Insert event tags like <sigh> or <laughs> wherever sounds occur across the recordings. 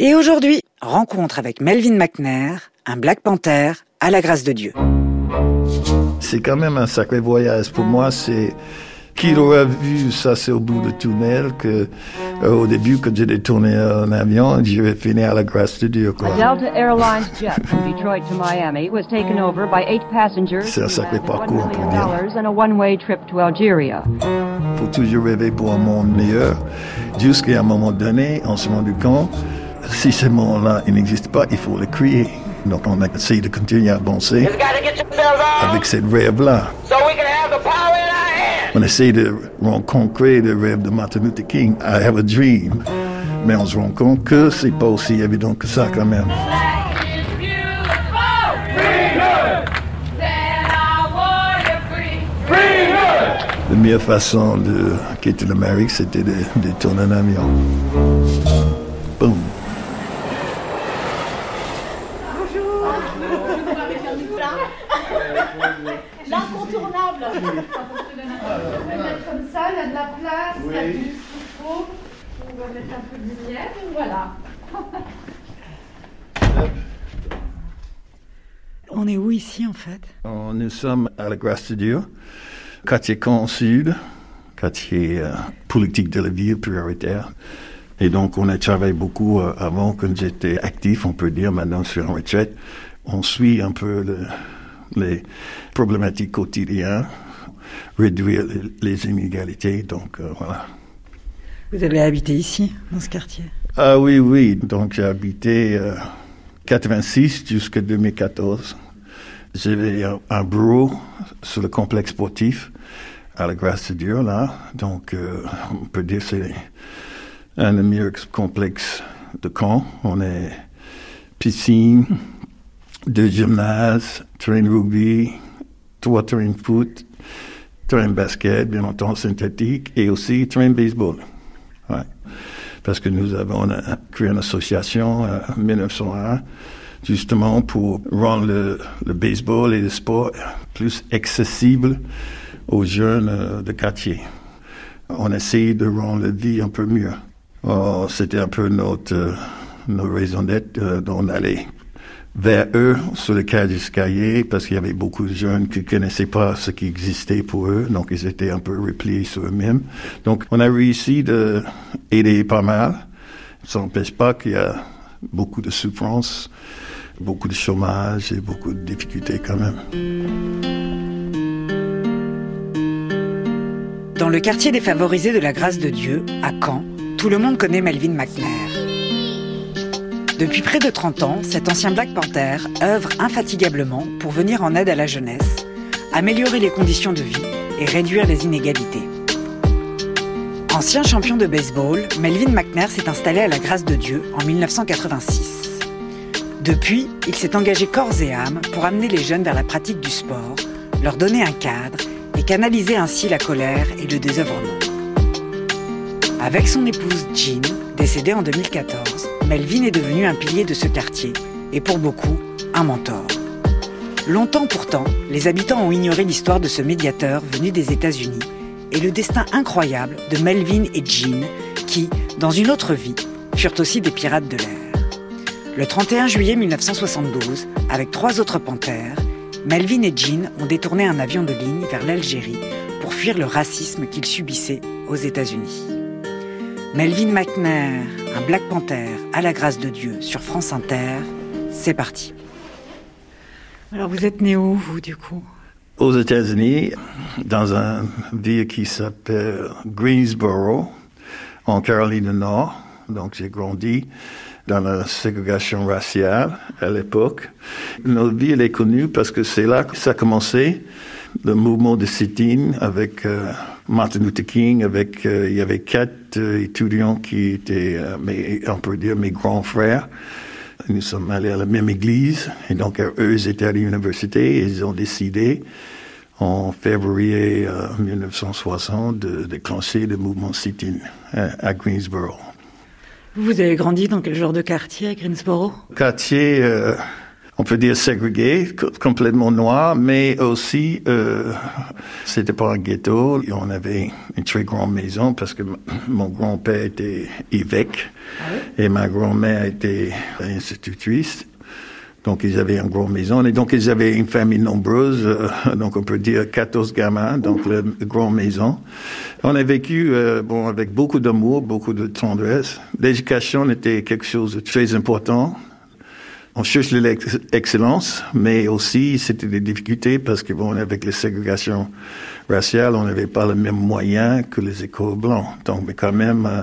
Et aujourd'hui, rencontre avec Melvin McNair, un Black Panther à la grâce de Dieu. C'est quand même un sacré voyage. Pour moi, c'est qui aurait vu ça, c'est au bout du tunnel que euh, au début, quand j'ai tourné en avion, je vais finir à la grâce de Dieu. Quoi. A Delta Airlines jet from Detroit to Miami was taken over by eight passengers. C'est un sacré parcours, peut dire. dollars and a one-way trip to Algeria. faut toujours rêver pour un monde meilleur. Jusqu'à un moment donné, on se rend compte, si ce monde-là il n'existe pas, il faut le créer. Donc on a essayé de continuer à avancer avec cette rêve-là. so we can have the power in our hands. On essaie de rendre concret le rêve de Martin Luther King. I have a dream. Mais on se rend compte que c'est pas aussi évident que ça quand même. La meilleure façon de quitter l'Amérique, c'était de, de tourner un avion. Boum. L'incontournable. On va mettre comme ça, il y a de la place, il y a tout ce qu'il faut. On va mettre un peu de lumière, et voilà. <laughs> On est où ici en fait? On- Nous sommes à la grâce de Dieu, quartier Camp Sud, quartier euh, politique de la ville prioritaire. Et donc, on a travaillé beaucoup euh, avant, quand j'étais actif, on peut dire, maintenant je suis en retraite. On suit un peu le- les problématiques quotidiennes, réduire les, inégalités, donc euh, voilà. Vous avez habité ici, dans ce quartier? Ah oui, oui, donc j'ai habité euh, 86 jusqu'à 2014. J'avais un, un bureau sur le complexe sportif à la grâce de Dieu, là. Donc, euh, on peut dire que c'est un des meilleurs complexes de Caen. On est piscine, deux gymnases, terrain rugby, trois terrains foot, terrain de basket, bien entendu synthétique, et aussi terrain de baseball. Parce que nous avons euh, créé une association euh, en 1901 justement pour rendre le, baseball et le sport plus accessible aux jeunes euh, de quartier. On essaye de rendre la vie un peu mieux. Oh, C'était un peu notre, notre raison d'être, d'en aller vers eux sur le cas d'escalier parce qu'il y avait beaucoup de jeunes qui connaissaient pas ce qui existait pour eux, donc ils étaient un peu repliés sur eux-mêmes. Donc on a réussi de aider pas mal. Ça n'empêche pas qu'il y a beaucoup de souffrance, beaucoup de chômage et beaucoup de difficultés quand même. Dans le quartier défavorisé de la grâce de Dieu, à Caen, tout le monde connaît Melvin McNair. Depuis près de 30 ans, cet ancien Black Panther œuvre infatigablement pour venir en aide à la jeunesse, améliorer les conditions de vie et réduire les inégalités. Ancien champion de baseball, Melvin McNair s'est installé à la grâce de Dieu en 1986. Depuis, il s'est engagé corps et âme pour amener les jeunes vers la pratique du sport, leur donner un cadre et canaliser ainsi la colère et le désœuvrement. Avec son épouse Jean, décédée en 2014, Melvin est devenu un pilier de ce quartier et pour beaucoup, un mentor. Longtemps pourtant, les habitants ont ignoré l'histoire de ce médiateur venu des États-Unis et le destin incroyable de Melvin et Jean qui, dans une autre vie, furent aussi des pirates de l'air. Le 31 juillet 1972, avec trois autres panthères, Melvin et Jean ont détourné un avion de ligne vers l'Algérie pour fuir le racisme qu'ils subissaient aux États-Unis. Melvin McNair, un Black Panther à la grâce de Dieu sur France Inter, c'est parti. Alors vous êtes né où, vous, du coup? Aux États-Unis, dans une ville qui s'appelle Greensboro, en Caroline du Nord. Donc j'ai grandi dans la ségrégation raciale à l'époque. Notre ville est connue parce que c'est là que ça a commencé, le mouvement de sit-in avec euh, Martin Luther King, avec euh, il y avait quatre euh, étudiants qui étaient, euh, mes, on peut dire, mes grands frères. Nous sommes allés à la même église et donc eux ils étaient à l'université et ils ont décidé en février euh, 1960 de déclencher le mouvement sit-in à, à Greensboro. Vous avez grandi dans quel genre de quartier à Greensboro? Quartier, euh, on peut dire ségrégé, complètement noir, mais aussi euh, c'était pas un ghetto. On avait une très grande maison parce que mon grand-père était évêque et ma grand-mère était institutrice. Donc, ils avaient une grande maison. Et donc, ils avaient une famille nombreuse. euh, donc, on peut dire 14 gamins. Donc, la grande maison. On a vécu, euh, bon, avec beaucoup d'amour, beaucoup de tendresse. L'éducation était quelque chose de très important. On cherche l'excellence, mais aussi c'était des difficultés parce que bon, avec les ségrégations raciales, on n'avait pas les mêmes moyens que les écoles blancs. Donc, mais quand même, euh,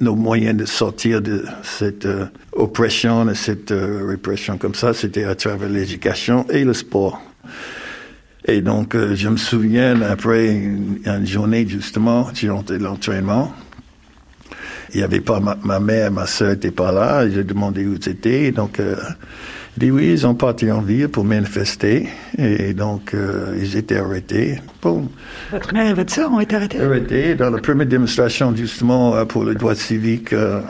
nos moyens de sortir de cette euh, oppression, de cette euh, répression comme ça, c'était à travers l'éducation et le sport. Et donc, euh, je me souviens, après une, une journée, justement, j'ai l'entraînement. Il n'y avait pas ma, ma mère, ma soeur n'étaient pas là. J'ai demandé où c'était. Donc, euh, il dit oui, ils ont parti en ville pour manifester. Et donc, euh, ils étaient arrêtés. Bon, Votre mère et votre sœur ont été arrêtées arrêté dans la première démonstration justement euh, pour le droit civique. euh,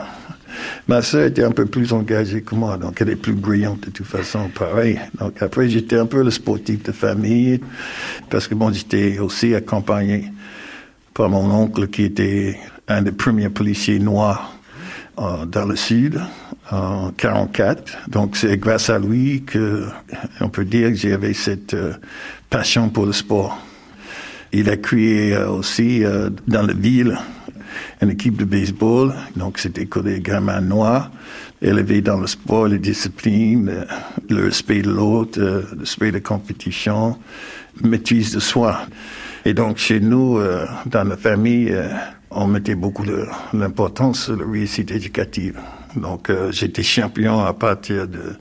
ma sœur était un peu plus engagée que moi, donc elle est plus brillante de toute façon, pareil. Donc après, j'étais un peu le sportif de famille, parce que bon, j'étais aussi accompagné par mon oncle qui était un des premiers policiers noirs euh, dans le sud en 44. Donc c'est grâce à lui que on peut dire que j'avais cette euh, passion pour le sport. Il a créé euh, aussi euh, dans la ville une équipe de baseball. Donc, c'était que des gamins noirs, élevés dans le sport, les disciplines, euh, le respect de l'autre, euh, le respect de compétition, maîtrise de soi. Et donc, chez nous, dans la famille, on mettait beaucoup de l'importance sur la réussite éducative. Donc, euh, j'étais champion à partir de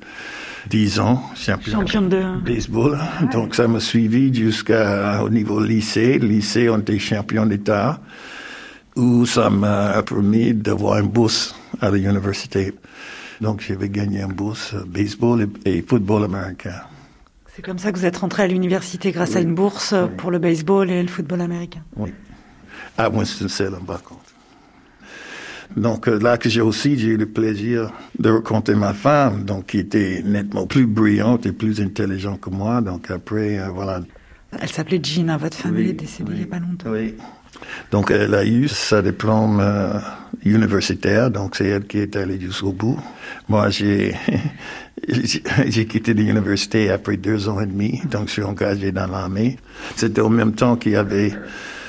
10 ans, champion, Champion de... baseball. Donc, ça m'a suivi jusqu'au niveau lycée. Lycée, on était champion d'État, où ça m'a permis d'avoir une bourse à l'université. Donc, j'avais gagné une bourse euh, baseball et, et football américain. C'est comme ça que vous êtes rentré à l'université grâce à une bourse Oui. pour le baseball et le football américain. Oui. À Winston-Salem, par contre. Donc, euh, là que j'ai aussi, j'ai eu le plaisir de rencontrer ma femme, donc qui était nettement plus brillante et plus intelligente que moi. Donc, après, euh, voilà, Elle s'appelait Gina, votre Oui, elle est décédée il n'y a pas longtemps. Oui. Donc, elle a eu sa diplôme euh, universitaire, donc c'est elle qui est allée jusqu'au bout. Moi, j'ai j'ai <laughs> j'ai quitté l'université après deux ans et demi, donc je suis engagé dans l'armée. C'était au même temps qu'il y avait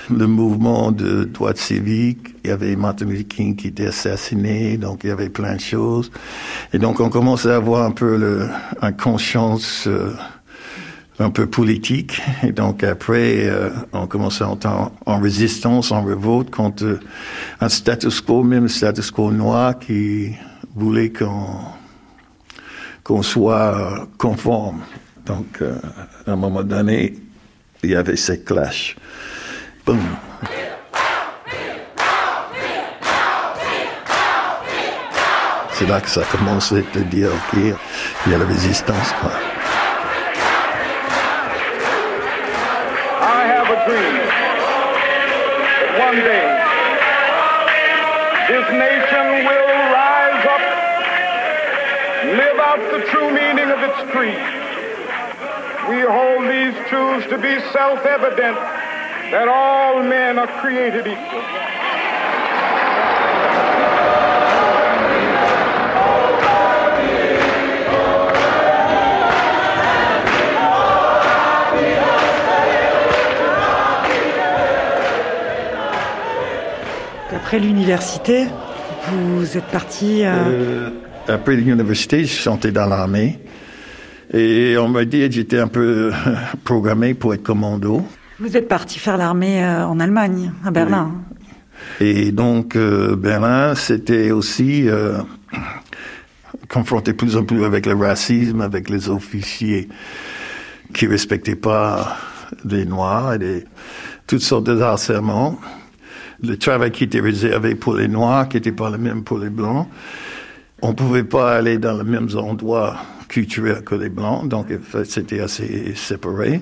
le mouvement de droit civique, il y avait Martin Luther King qui était assassiné, donc il y avait plein de choses. Et donc, on commençait à avoir un peu le, conscience... euh, un peu politique. Et donc après, euh, on commençait à entrer en, résistance, en révolte contre un status quo, même le status quo noir qui voulait qu'on qu'on soit euh, conforme. Donc, euh, à un moment donné, il y avait ces clashs. Boum. C'est là que ça a commencé à dire, OK, il y a la résistance, quoi. I have a dream that one day this nation will rise up, live out the true meaning of its creed. We hold these truths to be self-evident that all men are created equal. Après l'université, vous êtes parti... euh, Euh, après l'université, je suis entré dans l'armée. Et on m'a dit que j'étais un peu <laughs> programmé pour être commando. Vous êtes parti faire l'armée euh, en Allemagne, à Berlin. Et donc, euh, Berlin, c'était aussi euh, confronté plus en plus avec le racisme, avec les officiers qui respectaient pas les Noirs et toutes sortes de harcèlements. Le travail qui était réservé pour les Noirs, qui n'était pas le même pour les Blancs. On pouvait pas aller dans les mêmes endroits culturels que les Blancs, donc c'était assez séparé.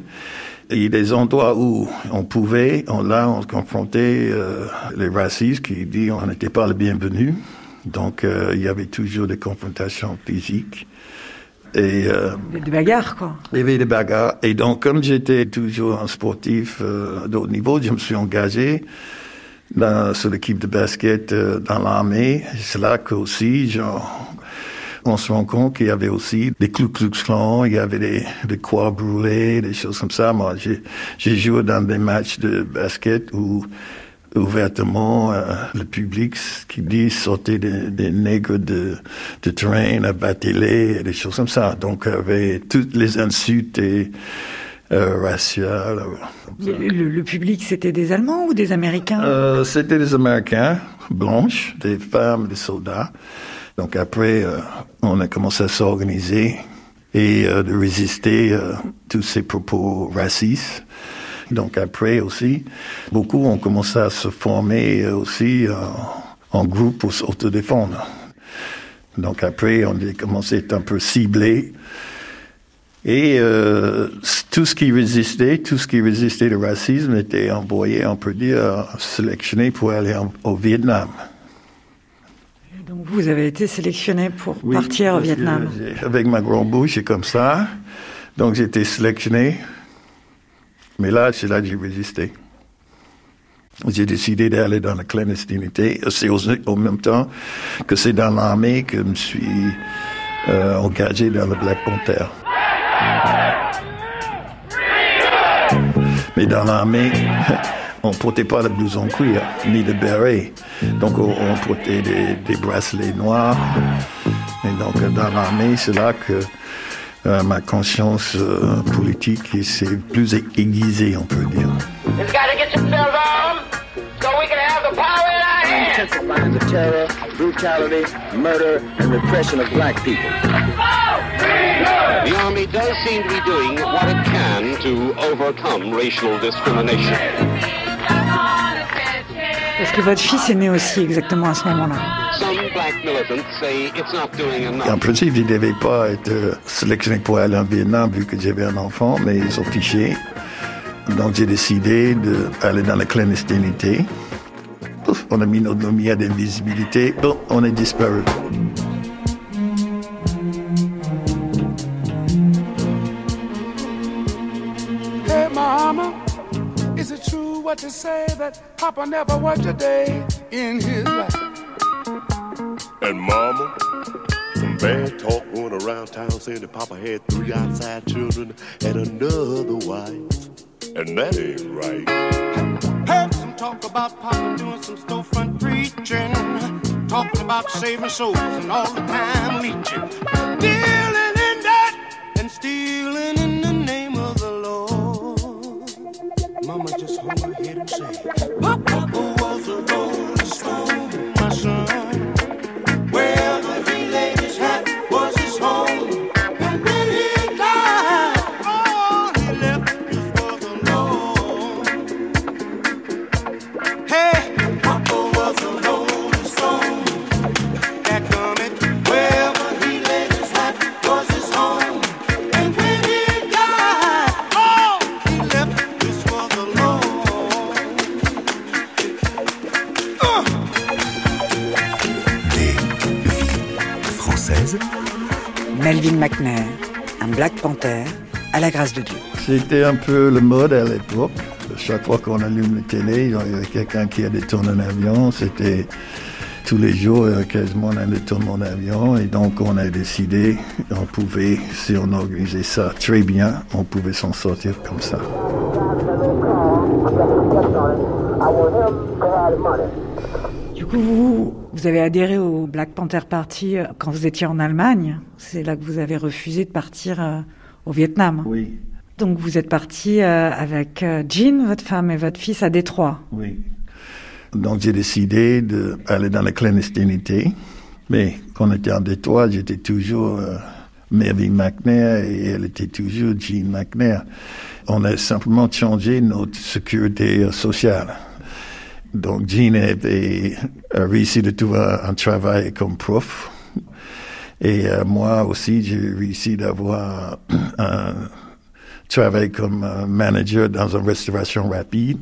Et il y a des endroits où on pouvait, on, là, on confrontait euh, les racistes qui disaient on n'était pas le bienvenu. Donc, euh, il y avait toujours des confrontations physiques. Et euh, Des bagarres, quoi. il y avait des bagarres. Et donc, comme j'étais toujours un sportif euh, de haut niveau, je me suis engagé dans, sur l'équipe de basket dans l'armée. C'est là qu'aussi, genre, on se rend compte qu'il y avait aussi des Ku Klux Klan, il y avait des, des croix brûlées, des choses comme ça. Moi, j'ai, joué dans des matchs de basket où ouvertement euh, le public qui dit sortez des, des nègres de, de terrain, abattez-les, des choses comme ça. Donc, il y avait toutes les insultes et, euh, raciales. Le, le- le public, c'était des Allemands ou des Américains? Euh, c'était des Américains blanches, des femmes, des soldats. Donc après, euh, on a commencé à s'organiser et euh, de résister euh, tous ces propos racistes. Donc après aussi, beaucoup ont commencé à se former euh, aussi euh, en groupe pour s'autodéfendre. Donc après, on a commencé à être un peu ciblé. Et euh, tout ce qui résistait, tout ce qui résistait au racisme était envoyé, on peut dire, sélectionné pour aller au Vietnam. Vous avez été sélectionné pour Oui, partir au Vietnam. Avec ma grande bouche, c'est comme ça. Donc j'ai été sélectionné. Mais là, c'est là que j'ai résisté. J'ai décidé d'aller dans la clandestinité. C'est au, au même temps que c'est dans l'armée que je me suis euh, engagé dans le Black Panther. Mais dans l'armée, <laughs> on portait pas de blouson cuir, ni de béret. Donc, on, on portait des, des bracelets noirs. Et donc, dans l'armée, c'est là que euh, ma conscience euh, politique s'est plus aiguisée, on peut dire. It's got to get yourselves armed so we can have the power in our hands. intensive lines of terror, brutality, murder, and repression of black people. The Army does seem to be doing what it can to overcome racial discrimination. Parce que votre fils est né aussi exactement à ce moment-là. Some black militants say it's not doing En principe, il ne devait pas être sélectionné pour aller en Vietnam vu que j'avais un enfant, mais ils ont fiché. Donc j'ai décidé d'aller dans la clandestinité. On a mis notre lumière d'invisibilité. Oh, on est disparu. What they say that Papa never worked a day in his life? And mama, some bad talk going around town saying that Papa had three outside children and another wife. And that ain't right. Heard some talk about Papa doing some storefront preaching, talking about saving souls and all the time leeching, dealing in that and stealing in the name of the Lord. Mama just hung yeah. Panther à la grâce de Dieu. C'était un peu le mode à l'époque. Chaque fois qu'on allume la télé, il y avait quelqu'un qui a détourné un avion. C'était tous les jours, euh, quasiment, on a détourné un avion. Et donc, on a décidé, on pouvait, si on organisait ça très bien, on pouvait s'en sortir comme ça. Du coup, vous, vous avez adhéré au Black Panther Party euh, quand vous étiez en Allemagne. C'est là que vous avez refusé de partir euh, au Vietnam. Oui, Donc vous êtes parti euh, avec Jean, votre femme et votre fils à Détroit. oui. Donc, j'ai décidé d'aller dans la clandestinité. Mais quand on était en Détroit, j'étais toujours euh, Mary McNair et elle était toujours Jean McNair. On a simplement changé notre sécurité sociale. Donc, Jean a réussi de trouver un, travail comme prof. Et euh, moi aussi, j'ai réussi d'avoir un travail comme euh, manager dans une restauration rapide.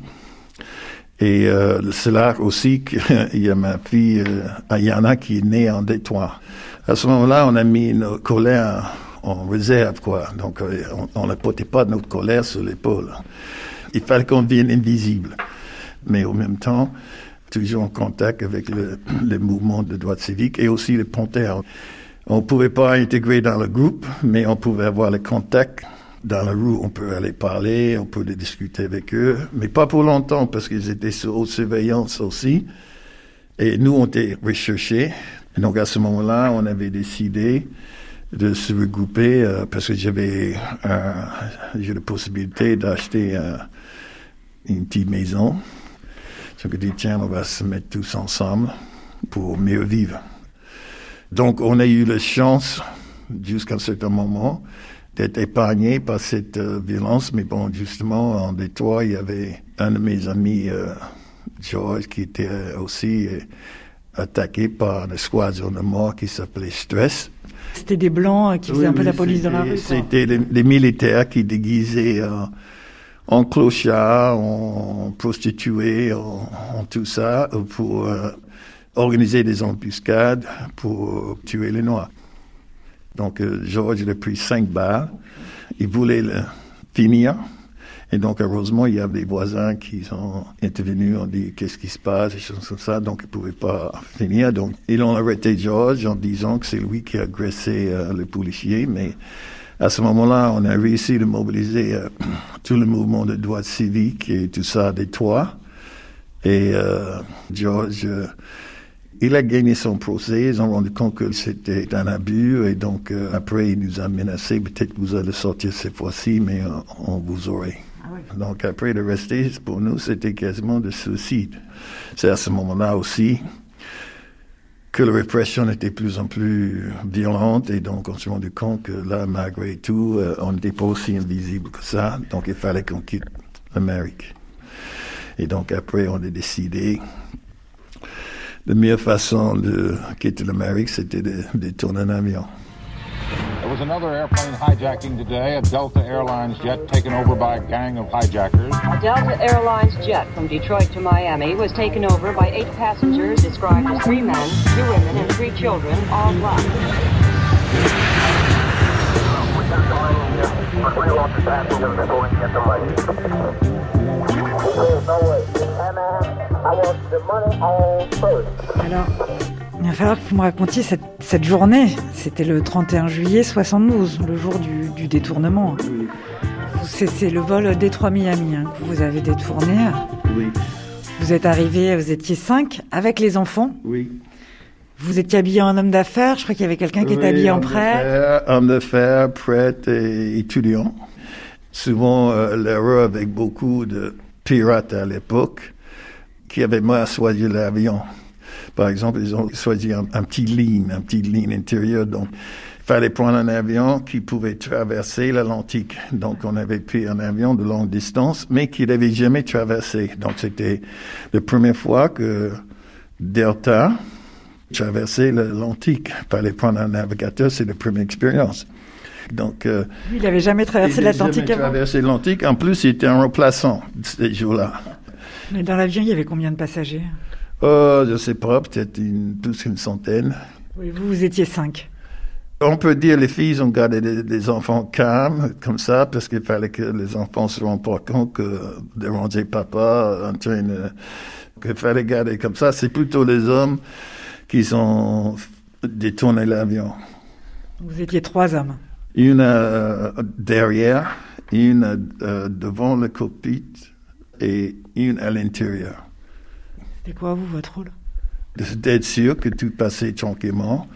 Et euh, c'est là aussi qu'il <laughs> y a ma fille euh, Ayana qui est née en Détroit. À ce moment-là, on a mis nos collègues en, réserve, quoi. Donc, euh, on ne portait pas notre colère sur l'épaule. Il fallait qu'on devienne invisible. Mais en même temps, toujours en contact avec le, <clears throat> le mouvement de droite civique et aussi les panthères. On ne pouvait pas intégrer dans le groupe, mais on pouvait avoir le contact dans la rue. On peut aller parler, on peut discuter avec eux, mais pas pour longtemps parce qu'ils étaient sous haute surveillance aussi. Et nous, on était recherchés. Donc, à ce moment-là, on avait décidé de se regrouper euh, parce que j'avais euh, la possibilité d'acheter euh, une petite maison. Donc, j'ai dit, tiens, on va se mettre tous ensemble pour mieux vivre. Donc, on a eu la chance, jusqu'à un certain moment, d'être épargné par cette euh, violence. Mais bon, justement, en Détroit, il y avait un de mes amis, euh, George, qui était aussi euh, attaqué par une squadron de mort qui s'appelait Stress. C'était des blancs euh, qui faisaient Oui, un peu la police dans la rue. C'était des, des militaires qui déguisaient euh, en clochards, en prostituées, en, en tout ça, euh, pour euh, organiser des embuscades pour tuer les Noirs. Donc, euh, George il a pris cinq balles. Il voulait le finir. Et donc, heureusement, il y avait des voisins qui sont intervenus, ont dit qu'est-ce qui se passe, des choses comme ça. Donc, ils ne pas finir. Donc, ils ont arrêté George en disant que c'est lui qui a agressé euh, le policier. Mais à ce moment-là, on a réussi de mobiliser euh, <clears throat> tout le mouvement de droite civique et tout ça des toits. Et euh, George, euh, il a gagné son procès. Ils ont rendu compte que c'était un abus. Et donc, euh, après, il nous a menacé. Peut-être que vous allez sortir cette fois-ci, mais on vous aurait. Donc, après de rester, pour nous, c'était quasiment de suicide. C'est à ce moment-là aussi que la répression était de plus en plus violente. Et donc, on s'est rendu compte que là, malgré tout, euh, on n'était pas aussi invisible que ça. Donc, il fallait qu'on quitte l'Amérique. Et donc, après, on a décidé la meilleure façon de quitter l'Amérique, c'était de, de tourner un avion. There was another airplane hijacking today, a Delta Airlines jet taken over by a gang of hijackers. A Delta Airlines jet from Detroit to Miami was taken over by eight passengers described as three men, two women, and three children, all black. Alors, il va falloir que vous me racontiez cette, cette journée. C'était le 31 juillet 72, le jour du, du détournement. C'est c'est le vol Détroit-Miami hein, que vous avez détourné. Oui. Vous êtes arrivé, vous étiez cinq avec les enfants. Oui. Vous étiez habillé en homme d'affaires. Je crois qu'il y avait quelqu'un qui était Oui, habillé en prêtre. Homme d'affaires, prêtre et étudiant. Souvent, euh, l'erreur avec beaucoup de pirates à l'époque qui avaient mal choisi l'avion. Par exemple, ils ont choisi un, un petit ligne, un petit ligne intérieure. Donc, il fallait prendre un avion qui pouvait traverser l'Atlantique. Donc, on avait pris un avion de longue distance, mais qui n'avait jamais traversé. Donc, c'était la première fois que Delta traversait l'Atlantique. Il fallait prendre un navigateur, c'est la première expérience. Donc, euh, il n'avait jamais traversé l'Atlantique jamais avant. traversé l'Atlantique. En plus, il était un remplaçant ces jours-là. Mais dans l'avion, il y avait combien de passagers? Euh, je sais pas, peut-être une, plus qu'une centaine. Oui, vous, vous étiez cinq. On peut dire les filles ont gardé des, des enfants calmes, comme ça, parce qu'il fallait que les enfants se rendent pas compte que déranger papa en train de... qu'il fallait garder comme ça. C'est plutôt les hommes qui ont détourné l'avion. Vous étiez trois hommes. Une euh, derrière, une euh, devant le cockpit et une à l'intérieur. C'était quoi, vous, votre rôle? D'être sûr que tout passait tranquillement.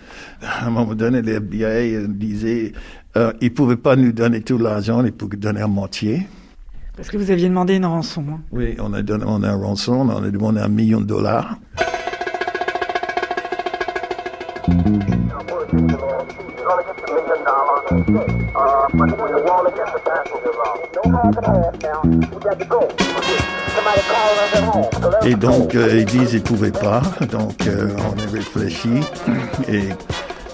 À un moment donné, les FBI disaient euh, ils ne pouvaient pas nous donner tout l'argent, ils pouvaient donner à moitié. Parce que vous aviez demandé une rançon. hein. Oui, on a a un rançon, on a demandé un million de dollars. Et donc, euh, ils disent qu'ils ne pouvaient pas. Donc, euh, on a réfléchi et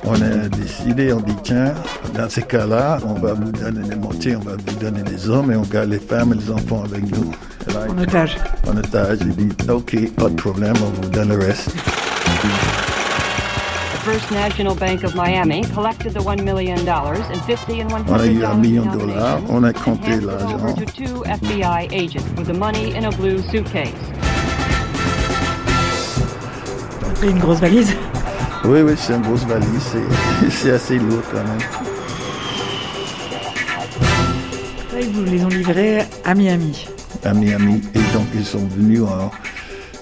on a décidé, on dit, tiens, dans ces cas-là, on va vous donner les moitiés, on va vous donner les hommes et on garde les femmes et les enfants avec nous. Là, En otage. En otage, ils disent, OK, pas de problème, on vous donne le reste. First National Bank of Miami collected the $1 million and 50 and On a eu un $100 million de dollars, on a compté l'argent. to two FBI agents with the money in a blue suitcase. C'est une grosse valise. Oui, oui, c'est une grosse valise, c'est- <laughs> c'est assez lourd quand même. Ils vous les ont livrés à Miami. à Miami. Et donc, ils sont venus en...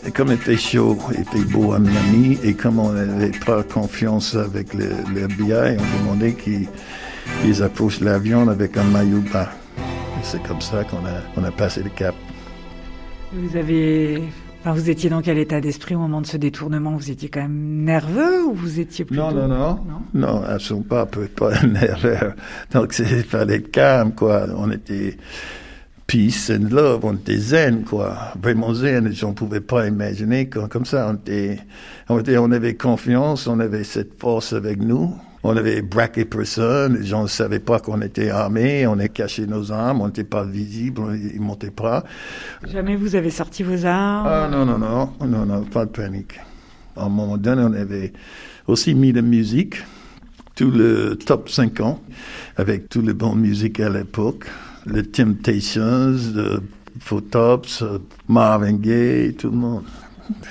Et comme il était chaud, il était beau à Miami, et comme on n'avait pas confiance avec le, le FBI, on demandait qu'ils ils approchent l'avion avec un maillot bas. Et c'est comme ça qu'on a, on a passé le cap. Vous avez. Enfin, vous étiez dans quel état d'esprit au moment de ce détournement? Vous étiez quand même nerveux ou vous étiez plutôt. Non, non, non. Non, absolument pas. Peut pas <laughs> nerveux. Donc, il fallait être calme, quoi. On était peace and love. On était zen, quoi. Vraiment zen. On ne pouvait pas imaginer comme, comme ça. On était, on était, on avait confiance. On avait cette force avec nous. On avait braqué personne. Les gens ne savaient pas qu'on était armés. On a caché nos armes. On n'était pas visible. Ils montaient pas. Jamais vous avez sorti vos armes? Ah non, non, non, non, non, pas de panique. À un moment donné, on avait aussi mis de musique, tout le top 50, avec tout le bon musique à l'époque, les Temptations, le Photops, euh, Marvin Gaye, tout le monde.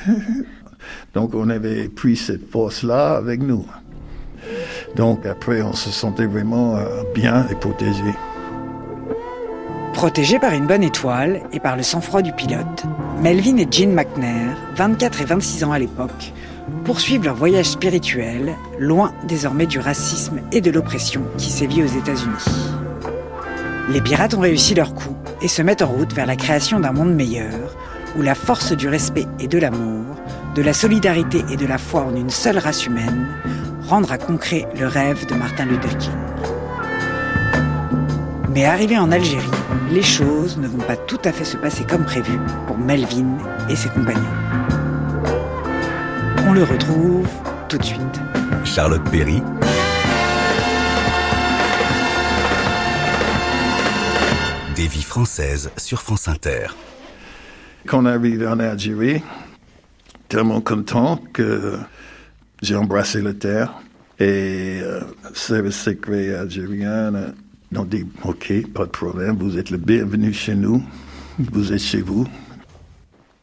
<laughs> Donc on avait pris cette force-là avec nous. Donc après, on se sentait vraiment euh, bien et protégé. Protégés par une bonne étoile et par le sang-froid du pilote, Melvin et Jean McNair, 24 et 26 ans à l'époque, poursuivent leur voyage spirituel, loin désormais du racisme et de l'oppression qui sévit aux États-Unis. Les pirates ont réussi leur coup et se mettent en route vers la création d'un monde meilleur, où la force du respect et de l'amour, de la solidarité et de la foi en une seule race humaine, rendra concret le rêve de Martin Luther King. Mais arrivé en Algérie, les choses ne vont pas tout à fait se passer comme prévu pour Melvin et ses compagnons. On le retrouve tout de suite. Charlotte Perry, des vies françaises sur France Inter. Quand on est arrivé en Algérie, tellement content que j'ai embrassé la terre. Et euh, le service secret algérien euh, ont dit, OK, pas de problème, vous êtes le bienvenu chez nous, vous êtes chez vous.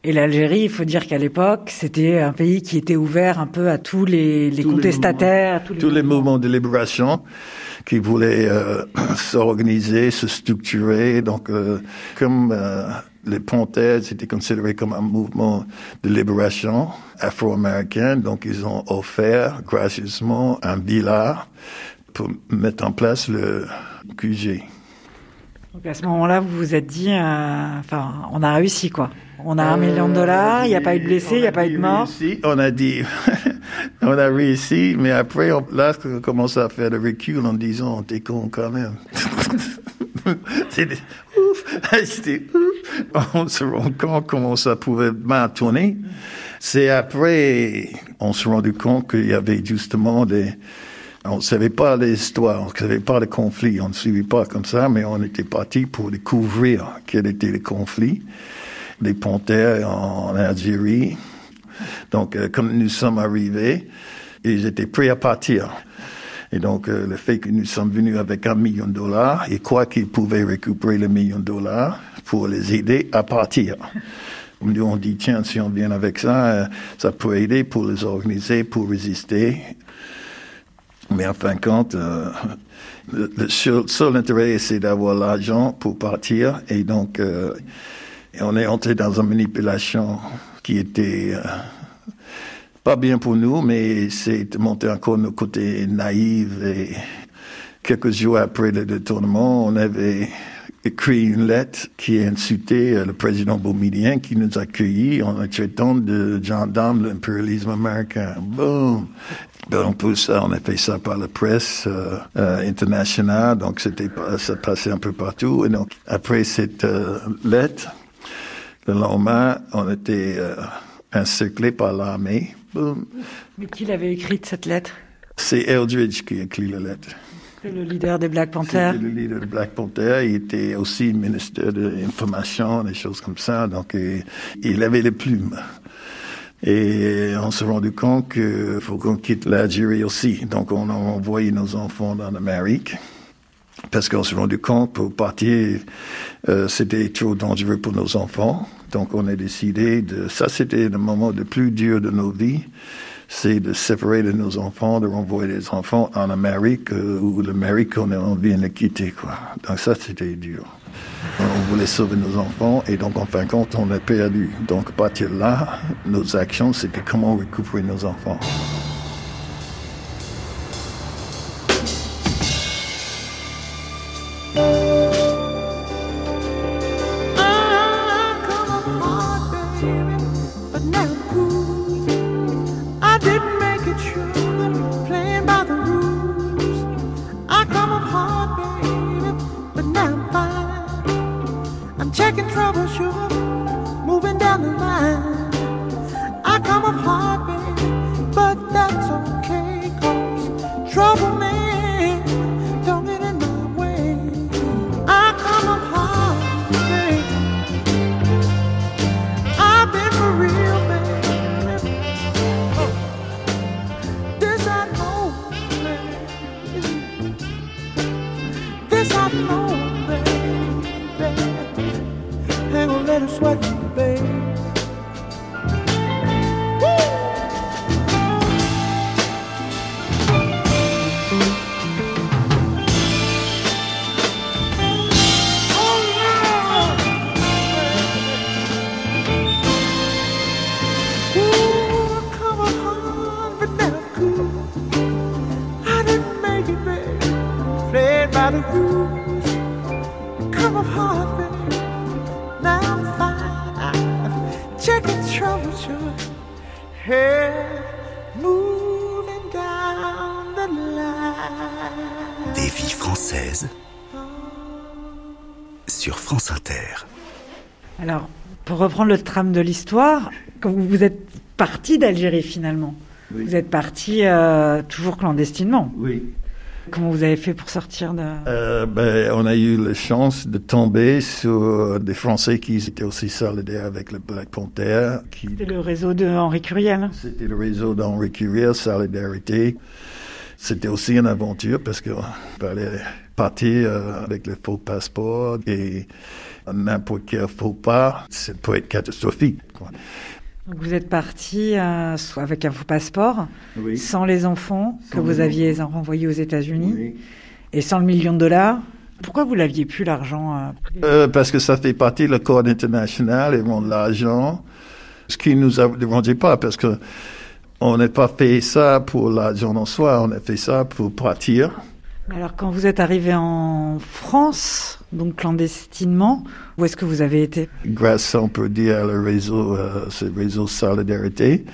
Et l'Algérie, il faut dire qu'à l'époque, c'était un pays qui était ouvert un peu à tous les, les Tous les contestataires. à tous les Tous les mouvements de libération qui voulaient euh, <clears throat> s'organiser, se structurer. Donc, euh, comme euh, les Pontais étaient considérés comme un mouvement de libération afro-américain, donc ils ont offert gracieusement un villa pour mettre en place le QG. Donc à ce moment-là, vous vous êtes dit, enfin, on a réussi quoi. On a un million de dollars, il n'y a pas eu de blessés, il n'y a pas eu de morts. réussi, on a dit, <laughs> on a réussi, mais après, on, là, on commence à faire le recul en disant, t'es con quand même. <laughs> C'était ouf, <laughs> c'était ouf. On se rend compte comment ça pouvait mal tourner. C'est après, on se rendu compte qu'il y avait justement des, on ne savait pas l'histoire, on ne savait pas le conflit, on ne suivait pas comme ça, mais on était parti pour découvrir quel était le conflit des Panthères en Algérie. Donc, euh, comme nous sommes arrivés, ils étaient prêts à partir. Et donc, euh, le fait que nous sommes venus avec un million de dollars, ils croient qu'ils pouvaient récupérer le million de dollars pour les aider à partir. On dit, tiens, si on vient avec ça, euh, ça peut aider pour les organiser, pour résister. Mais en fin de compte, le, seul, intérêt, c'est d'avoir l'argent pour partir. Et donc, et on est entré dans une manipulation qui était euh, pas bien pour nous, mais c'est monté encore nos côtés naïfs. Et quelques jours après le détournement, on avait écrit une lettre qui insultait euh, le président boumidien qui nous a accueillis en traitant de gendarme de l'impérialisme américain. Boum! Donc pour ça, on a fait ça par la presse euh, euh, internationale, donc c'était ça passait un peu partout. Et donc après cette euh, lettre, le lendemain, on était euh, encerclé par l'armée. Mais qui l'avait écrite cette lettre? C'est Eldridge qui a écrit la lettre. Le leader des Black Panthers. C'était le leader de Black Panther. Il était aussi ministre de l'information, des choses comme ça. Donc, il, il avait les plumes. Et on s'est rendu compte qu'il faut qu'on quitte l'Algérie aussi. Donc on a envoyé nos enfants dans l'Amérique parce qu'on s'est rendu compte pour partir, euh, c'était trop dangereux pour nos enfants. Donc on a décidé de... Ça, c'était le moment le plus dur de nos vies. C'est de séparer de nos enfants, de renvoyer les enfants en Amérique euh, ou l'Amérique qu'on a envie de quitter. Quoi. Donc ça, c'était dur. On voulait sauver nos enfants et donc en fin de compte, on a perdu. Donc partir de là, nos actions, c'était comment récupérer nos enfants. Reprendre le trame de l'histoire, quand vous, êtes parti d'Algérie finalement, Oui. vous êtes parti euh, toujours clandestinement. Oui. Comment vous avez fait pour sortir de... Euh, ben, on a eu la chance de tomber sur des Français qui étaient aussi solidaires avec le Black Panther. Qui... C'était le réseau de Henri Curiel. C'était le réseau d'Henri Curiel, Solidarité. C'était aussi une aventure parce qu'il fallait partir euh, avec le faux passeport et n'importe quel faux pas, ça peut être catastrophique. quoi. Donc vous êtes parti euh, soit avec un faux passeport, Oui. sans les enfants que vous aviez renvoyés aux États-Unis, Oui. et sans le million de dollars. Pourquoi vous l'aviez plus l'argent euh, Euh, parce que ça fait partie de l'accord international, ils vendent l'argent, ce qui nous a dérangeait pas, parce que on n'a pas fait ça pour l'argent en soi, on a fait ça pour partir. Alors quand vous êtes arrivé en France, donc clandestinement, où est-ce que vous avez été? Grâce, on peut dire, le réseau, euh, ce réseau Solidarité.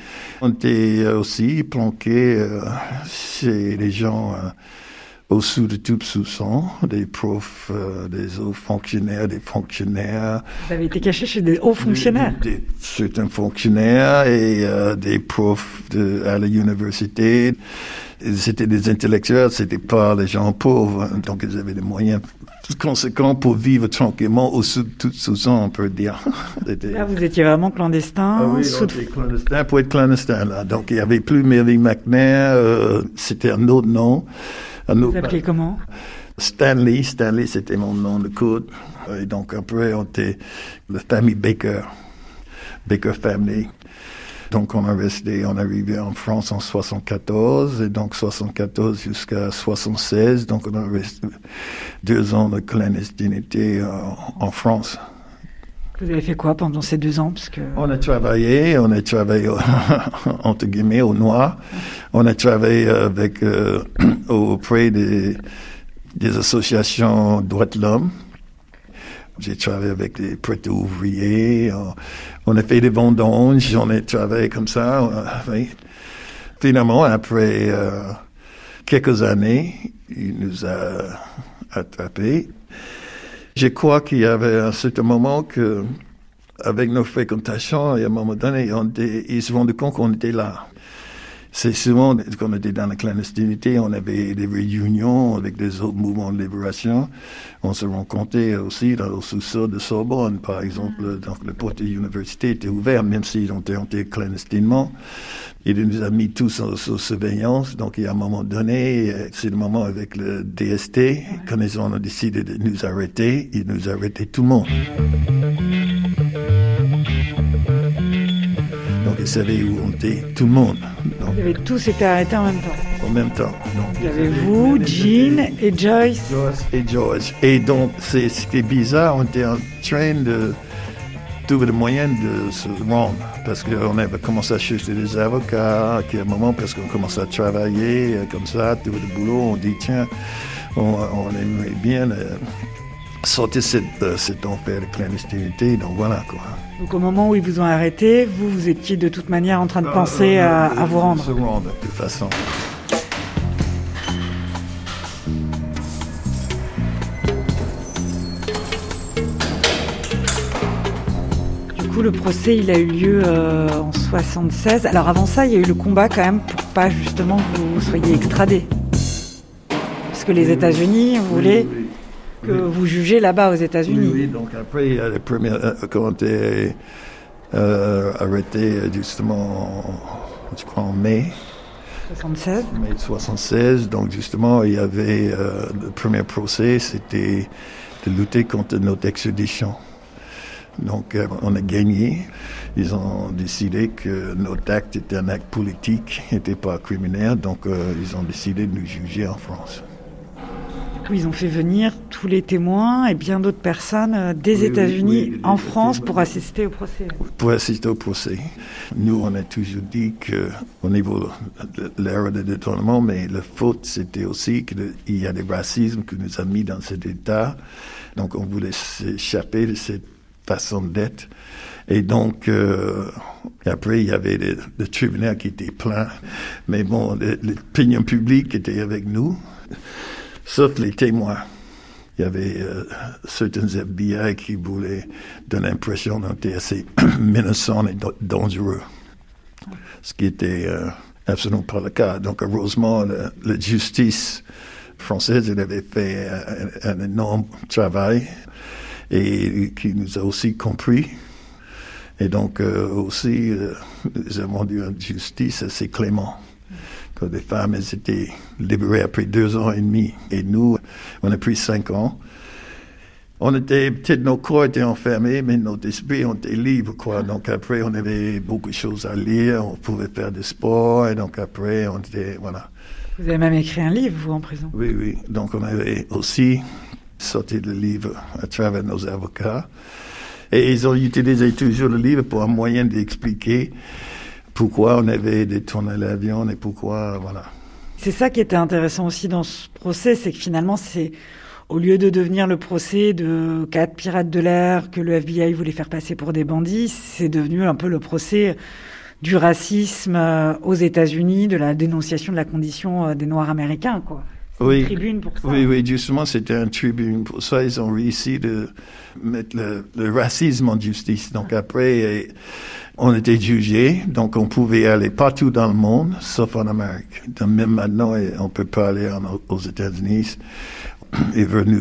On était aussi planqué euh, chez les gens euh, au-dessous de tout soupçon, des profs, euh, des hauts fonctionnaires, des fonctionnaires. Vous avez été caché chez des hauts fonctionnaires? Des, des- certains fonctionnaires et euh, des profs de, à l'université. C'était des intellectuels, c'était pas les gens pauvres, donc ils avaient des moyens conséquents pour vivre tranquillement au-dessous de tout soupçon, on peut dire. <laughs> Là, vous étiez vraiment clandestin. ah oui, sous- clandestins pour être clandestin là. Donc il y avait plus Mary McNair, euh, c'était un autre nom. Un Vous autre, appelez comment? Stanley, Stanley c'était mon nom de code. Et donc après on était la famille Baker, Baker Family. Donc on a resté, on est arrivé en France en 74 et donc 74 jusqu'à 76. Donc on a resté deux ans de clandestinité en, en France. Vous avez fait quoi pendant ces deux ans? Parce que On a travaillé, on a travaillé <laughs> entre guillemets au noir. On a travaillé avec euh, <clears throat> auprès des, des associations droits de l'homme. J'ai travaillé avec les prêtres ouvriers. On, a fait des vendanges, on a travaillé comme ça. a-. Finalement, après euh, quelques années, il nous a attrapés. Je crois qu'il y avait un certain moment que, avec nos fréquentations, et à un moment donné, ils se rendaient compte qu'on était là. C'est souvent, quand on était dans la clandestinité, on avait des réunions avec des autres mouvements de libération. On se rencontrait aussi dans le sous-sol de Sorbonne, par exemple. Donc, le porte de l'université était ouvert, même s'ils ont été clandestinement. Il nous a mis tous sous surveillance. Donc, il y a un moment donné, c'est le moment avec le DST, quand ils ont décidé de nous arrêter, ils nous arrêtaient tout le monde. Ils savaient où on était, tout le monde. Donc, Vous avez tous été arrêtés en même temps. en même temps. Donc, Il y avait vous, Jean et Joyce. Joyce et George. Et donc, est bizarre, on était en train de trouver le moyen de se rendre. Parce qu'on avait commencé à chercher des avocats, à un moment, parce qu'on commençait à travailler euh, comme ça, trouver du boulot, on dit, tiens, on, on aimerait bien euh, sortir cette, euh, cet enfer de clandestinité. Donc voilà, quoi. Donc au moment où ils vous ont arrêté, vous, vous étiez de toute manière en train de penser Euh, à, euh, à vous rendre. Se rendre, de toute façon. Du coup, le procès, il a eu lieu euh, en 76. Alors avant ça, il y a eu le combat quand même pour pas justement que vous soyez extradé. Parce que les États-Unis voulaient que vous jugez là-bas aux États-Unis. Oui, oui, donc après, les premières, euh, quand on était euh, arrêté euh, justement, en, je crois en mai, 76. mai 76, donc justement, il y avait euh, le premier procès, c'était de lutter contre notre extradition. Donc, euh, on a gagné. Ils ont décidé que notre acte était un acte politique, <laughs> n'était pas criminel, donc euh, ils ont décidé de nous juger en France. Ils ont fait venir tous les témoins et bien d'autres personnes euh, des Oui, États-Unis oui, en France pour assister au procès. pour assister au procès. Nous, on a toujours dit que, au niveau de l'erreur de détournement, mais la faute, c'était aussi qu'il y a des racismes qui nous a mis dans cet état. Donc, on voulait s'échapper de cette façon d'être. Et donc, euh, après, il y avait le, le tribunal qui était plein. Mais bon, l'opinion publique était avec nous, sauf les témoins. Il y avait euh, certains FBI qui voulaient donner l'impression était assez menaçant et da- dangereux, ce qui était euh, absolument pas le cas. Donc, heureusement, la justice française elle avait fait un, un énorme travail et qui nous a aussi compris. Et donc, euh, aussi, euh, nous avons eu une justice assez clément que les femmes elles étaient libérées après deux ans et demi. Et nous, on a pris cinq ans. On était, peut-être nos corps étaient enfermés, mais notre esprit, on était libre, quoi. Donc après, on avait beaucoup de choses à lire, on pouvait faire du sport, et donc après, on était, voilà. Vous avez même écrit un livre, vous, en prison. Oui, oui. Donc on avait aussi sorti le livre à travers nos avocats. Et ils ont utilisé toujours le livre pour un moyen d'expliquer pourquoi on avait détourné l'avion et pourquoi, voilà. C'est ça qui était intéressant aussi dans ce procès, c'est que finalement, c'est au lieu de devenir le procès de quatre pirates de l'air que le FBI voulait faire passer pour des bandits, c'est devenu un peu le procès du racisme euh, aux États-Unis, de la dénonciation de la condition euh, des Noirs américains, quoi. Une Oui, tribune pour ça. oui, oui, justement, c'était un tribune. Pour ça, ils ont réussi de mettre le, le racisme en justice. Donc après, on était jugés, donc on pouvait aller partout dans le monde, sauf en Amérique. Donc même maintenant, on peut pas aller aux États-Unis. est venu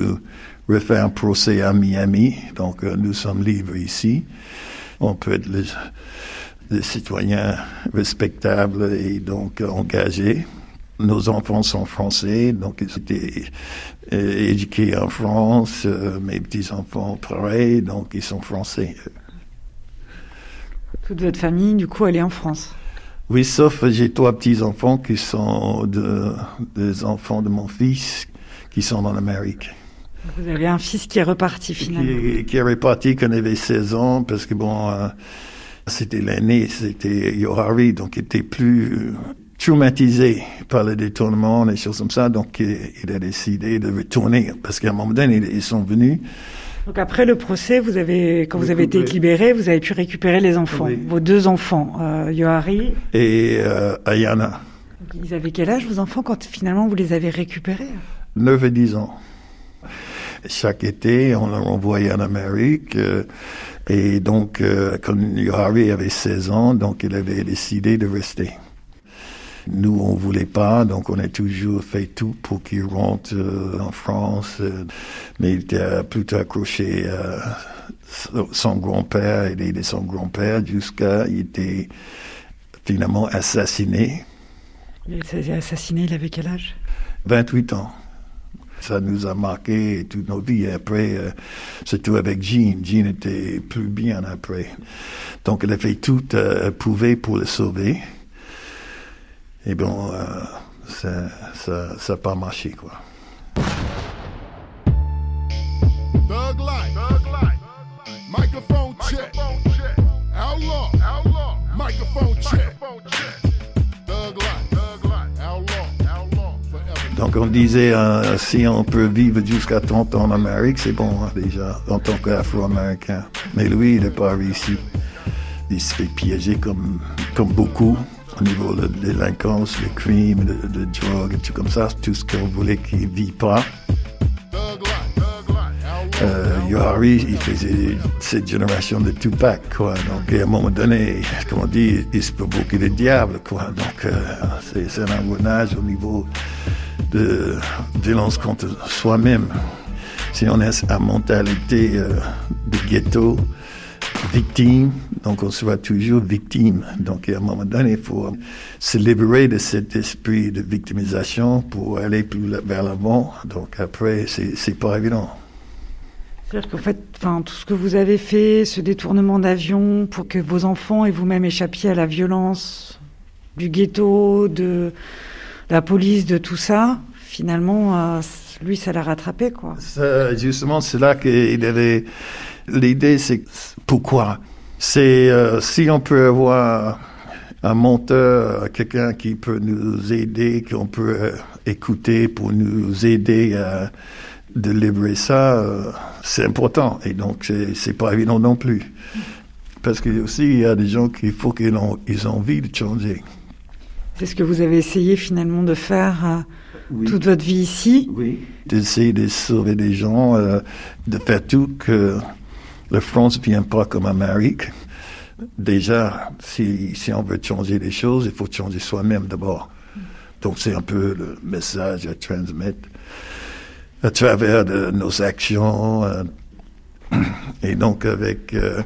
refaire un procès à Miami, donc euh, nous sommes libres ici. On peut être les, les citoyens respectables et donc engagés. Nos enfants sont français, donc ils étaient euh, éduqués en France. euh, mes petits-enfants, pareil, donc ils sont français. Toute votre famille, du coup, elle est en France. Oui, sauf j'ai trois petits-enfants qui sont de, des enfants de mon fils qui sont en Amérique. Vous avez un fils qui est reparti finalement. Qui, qui est reparti quand il avait 16 ans, parce que bon, euh, c'était l'aîné, c'était Yohari, donc il était plus euh, traumatisé par le détournement, les choses comme ça, donc il, il a décidé de retourner, parce qu'à un moment donné, ils sont venus. Donc après le procès, vous avez, quand vous avez été libéré, vous avez pu récupérer les enfants, Oui. vos deux enfants, euh, Yohari. Et euh, Ayana, Ils avaient quel âge vos enfants quand finalement vous les avez récupérés? 9 et 10 ans. Chaque été, on leur envoyait en Amérique. euh, et donc, euh, quand Yohari avait 16 ans, donc il avait décidé de rester. Nous, on voulait pas, donc on a toujours fait tout pour qu'il rentre euh, en France. euh, mais il était plutôt accroché à son grand-père, il aidait son grand-père jusqu'à, il était finalement assassiné, Il s'est assassiné, il avait quel âge? 28 ans. Ça nous a marqué toute nos vies. Et après, euh, surtout avec Jean. Jean était plus bien après. Donc, elle a fait tout euh, pouvait pour le sauver. Et bon, euh, ça ça ça a pas marché, quoi. Thug life. Thug life. Microphone check. Outlaw. Outlaw. Microphone check. Thug life. Thug life. Outlaw. Outlaw. Forever. Donc, on disait, euh, si on peut vivre jusqu'à 30 ans en Amérique, c'est bon, hein, déjà, en tant qu'Afro-Américain. Mais lui, il n'a pas réussi. Il se fait piéger comme, comme beaucoup au niveau de la délinquance, le crime, de, drogue, tout comme ça, tout ce qu'on voulait qu'il ne vit pas. Euh, Yohari, il faisait cette génération de Tupac, quoi. Donc, à un moment donné, <laughs> comme on dit, il se provoquait le diable, quoi. Donc, euh, c'est un engrenage au niveau de violence contre soi-même. Si on a la mentalité euh, de ghetto, victime, donc on sera toujours victime. Donc, à un moment donné, il faut se libérer de cet esprit de victimisation pour aller plus vers l'avant. Donc, après, c'est pas évident. C'est-à-dire qu'en fait, enfin, tout ce que vous avez fait, ce détournement d'avion pour que vos enfants et vous-même échappiez à la violence du ghetto, de la police, de tout ça, finalement, euh, lui, ça l'a rattrapé, quoi. Ça, justement, c'est là qu'il avait. L'idée, c'est pourquoi? C'est euh, si on peut avoir un monteur, quelqu'un qui peut nous aider, qu'on peut euh, écouter pour nous aider à délivrer ça, euh, c'est important. Et donc, c'est pas évident non plus. Parce que aussi, il y a des gens qu'il faut qu'ils ont, ils ont envie de changer. C'est ce que vous avez essayé finalement de faire toute votre vie ici? Oui. D'essayer de sauver des gens, euh, de faire tout que la France ne vienne pas comme Amérique. Déjà, si, si on veut changer les choses, il faut changer soi-même d'abord. Donc, c'est un peu le message à transmettre à travers de nos actions. euh, et donc, avec euh,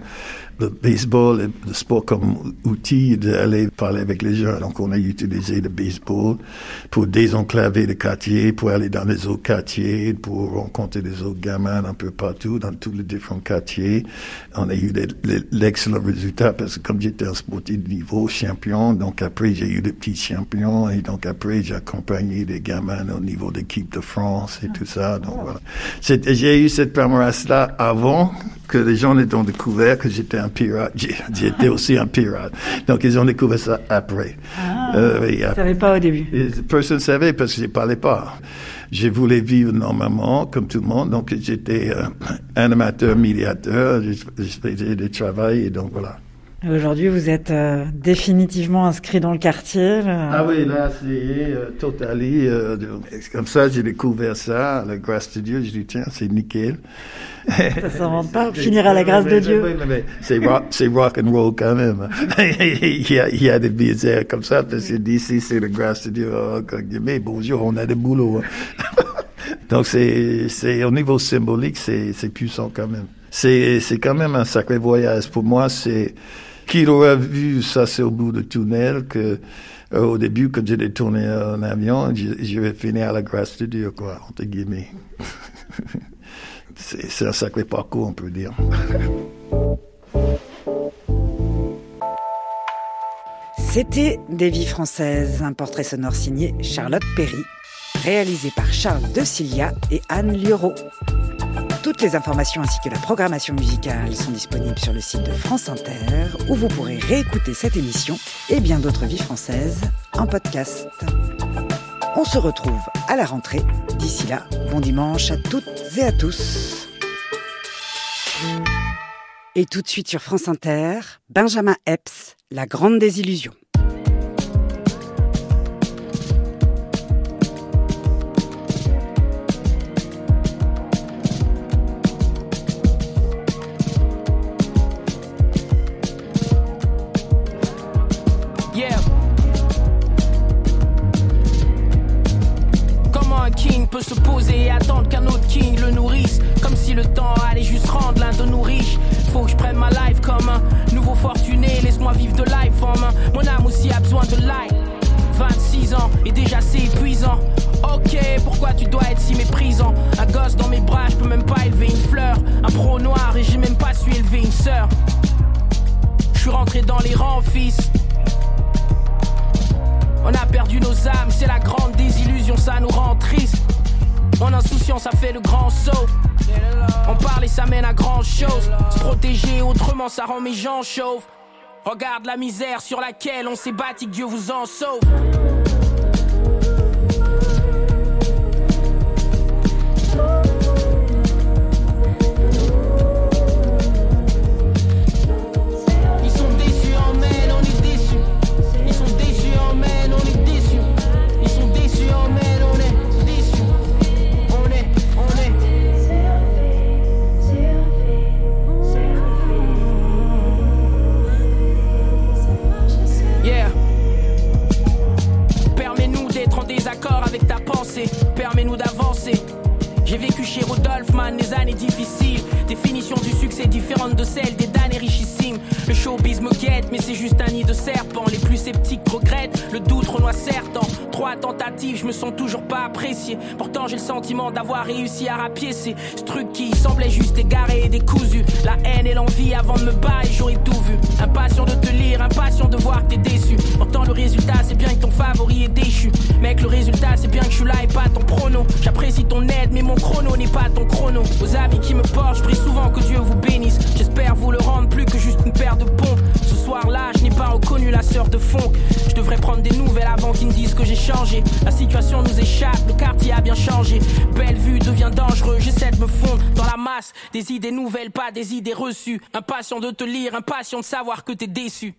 le baseball le sport comme outil d'aller parler avec les gens. Donc, on a utilisé le baseball pour désenclaver le quartier, pour aller dans les autres quartiers, pour rencontrer des autres gamins un peu partout, dans tous les différents quartiers. On a eu les- l'excellent résultat parce que comme j'étais un sportif de niveau, champion, donc après, j'ai eu des petits champions et donc après, j'ai accompagné des gamins au niveau d'équipe de France et tout ça. Donc, voilà. J'ai eu cette palmarès-là avant que les gens aient découvert que j'étais un pirate. J'ai- J'étais aussi un pirate. Donc, ils ont découvert ça après. Euh, oui, Vous ne savez pas au début. Personne ne savait parce que je ne parlais pas. Je voulais vivre normalement, comme tout le monde. Donc, j'étais euh, animateur, médiateur. Faisais du travail et donc voilà. Aujourd'hui, vous êtes euh, définitivement inscrit dans le quartier. là. Ah oui, là, c'est euh, totally. euh, comme ça, j'ai découvert ça, la grâce de Dieu. Je dis, tiens, c'est nickel. Ça s'invente <laughs> pas. Finir à la grâce de Mais- Dieu. mais- mais- mais C'est rock, c'est rock and roll quand même. <laughs> il, y a, il y a des billets comme ça, parce que d'ici, c'est la grâce de Dieu. Oh, mais bonjour, on a des boulots. hein. <laughs> Donc, c'est, c'est, au niveau symbolique, c'est, c'est puissant quand même. C'est, c'est quand même un sacré voyage. Pour moi, c'est, qui aurait vu ça, c'est au bout du tunnel, que, euh, au début, quand j'ai tourné en avion, je, vais finir à la grâce de Dieu, quoi, entre guillemets. c'est, un sacré parcours, on peut dire. C'était Des vies françaises, un portrait sonore signé Charlotte Perry, réalisé par Charles De Cilia et Anne Lieureau. Toutes les informations ainsi que la programmation musicale sont disponibles sur le site de France Inter, où vous pourrez réécouter cette émission et bien d'autres vies françaises en podcast. On se retrouve à la rentrée. D'ici là, bon dimanche à toutes et à tous. Et tout de suite sur France Inter, Benjamin Epps, La Grande Désillusion. Poser et attendre qu'un autre king le nourrisse. Comme si le temps allait juste rendre l'un de nous riches. Faut que je prenne ma life comme un nouveau fortuné. Laisse-moi vivre de life en main. Mon âme aussi a besoin de life. 26 ans et déjà c'est épuisant. Ok, pourquoi tu dois être si méprisant? Un gosse dans mes bras, je peux même pas élever une fleur. Un pro noir et j'ai même pas su élever une sœur. Je suis rentré dans les rangs, fils. On a perdu nos âmes, c'est la grande désillusion, ça nous rend triste. Mon insouciance a fait le grand saut. On parle et ça mène à grand chose. Se protéger autrement, ça rend mes gens chauves. Regarde la misère sur laquelle on s'est bâti, Dieu vous en sauve. Pensée. Permets-nous d'avancer. J'ai vécu chez Rodolphe Man des années difficiles. Définition du succès différente de celle des damnés richissimes. Le showbiz me guette, mais c'est juste un serpents. Les plus sceptiques regrettent, le doute renoie certains. Trois tentatives, je me sens toujours pas apprécié. Pourtant, j'ai le sentiment d'avoir réussi à rapiécer ce truc qui semblait juste égaré et décousu. La haine et l'envie avant de me battre, j'aurais tout vu. Impatient de te lire, impatient de voir que t'es déçu. Pourtant, le résultat, c'est bien que ton favori est déchu. Mec, le résultat, c'est bien que je suis là et pas ton prono. J'apprécie ton aide, mais mon chrono n'est pas ton chrono. Aux amis qui me portent, je prie souvent que Dieu vous bénisse. J'espère vous le rendre plus que juste une paire de pompes. Soir-là, je n'ai pas reconnu la sœur de fond. Je devrais prendre des nouvelles avant qu'ils me disent que j'ai changé. La situation nous échappe, le quartier a bien changé. Belle vue devient dangereux, j'essaie de me fondre dans la masse. Des idées nouvelles, pas des idées reçues. Impatient de te lire, impatient de savoir que t'es déçu.